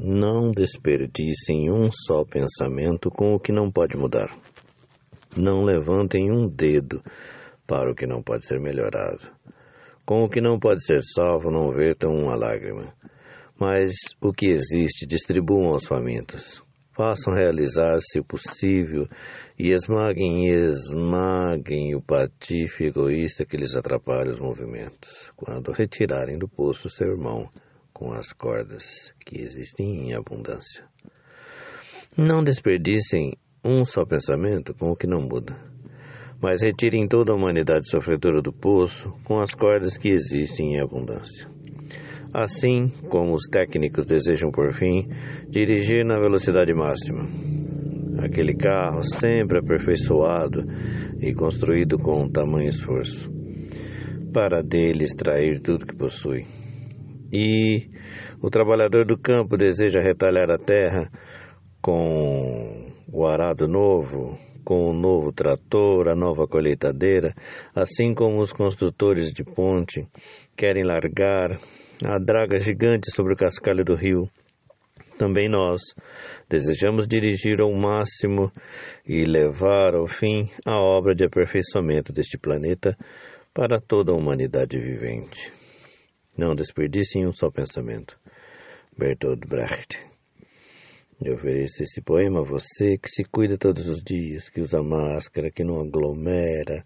Não desperdicem um só pensamento com o que não pode mudar. Não levantem um dedo para o que não pode ser melhorado. Com o que não pode ser salvo, não vertam uma lágrima. Mas o que existe, distribuam aos famintos. Façam realizar, se possível, e esmaguem esmaguem o patife egoísta que lhes atrapalha os movimentos, quando retirarem do poço seu irmão com as cordas que existem em abundância. Não desperdicem um só pensamento com o que não muda, mas retirem toda a humanidade sofredora do poço com as cordas que existem em abundância. Assim como os técnicos desejam, por fim, dirigir na velocidade máxima. Aquele carro sempre aperfeiçoado e construído com tamanho esforço, para dele extrair tudo que possui. E o trabalhador do campo deseja retalhar a terra com o arado novo, com o novo trator, a nova colheitadeira, assim como os construtores de ponte querem largar a draga gigante sobre o cascalho do rio. Também nós desejamos dirigir ao máximo e levar ao fim a obra de aperfeiçoamento deste planeta para toda a humanidade vivente. Não desperdicem um só pensamento. Bertolt Brecht eu ofereço esse poema a você que se cuida todos os dias, que usa máscara, que não aglomera,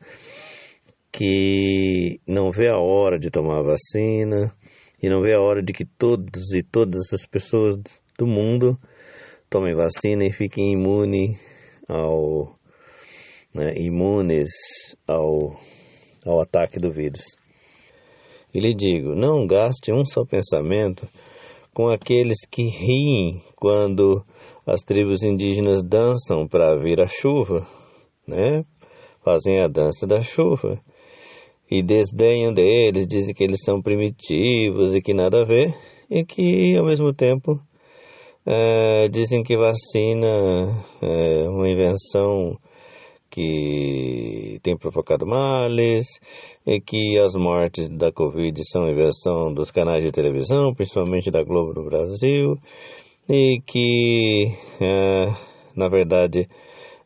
que não vê a hora de tomar a vacina e não vê a hora de que todos e todas as pessoas do mundo tomem vacina e fiquem imune ao, né, imunes ao, ao ataque do vírus. E lhe digo, não gaste um só pensamento com aqueles que riem quando as tribos indígenas dançam para vir a chuva, né? Fazem a dança da chuva e desdenham deles, dizem que eles são primitivos e que nada a ver, e que ao mesmo tempo é, dizem que vacina é uma invenção que tem provocado males e que as mortes da Covid são invenção dos canais de televisão, principalmente da Globo no Brasil, e que, é, na verdade,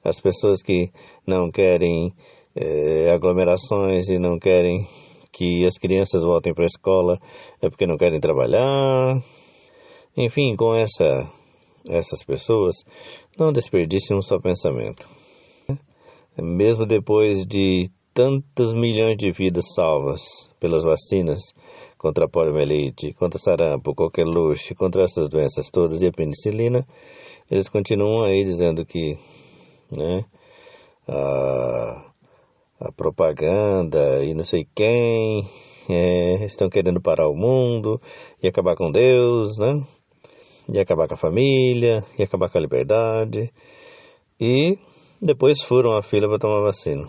as pessoas que não querem é, aglomerações e não querem que as crianças voltem para a escola é porque não querem trabalhar. Enfim, com essa, essas pessoas, não desperdice um só pensamento mesmo depois de tantos milhões de vidas salvas pelas vacinas contra a poliomielite, contra sarampo, coqueluche, contra essas doenças todas e a penicilina, eles continuam aí dizendo que né, a, a propaganda e não sei quem é, estão querendo parar o mundo e acabar com Deus, né? E acabar com a família, e acabar com a liberdade. E depois furam a fila para tomar vacina.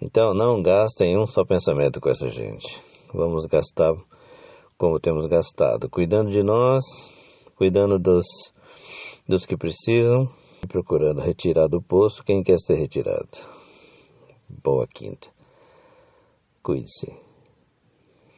Então não gastem um só pensamento com essa gente. Vamos gastar como temos gastado, cuidando de nós, cuidando dos, dos que precisam procurando retirar do poço quem quer ser retirado. Boa quinta. Cuide-se.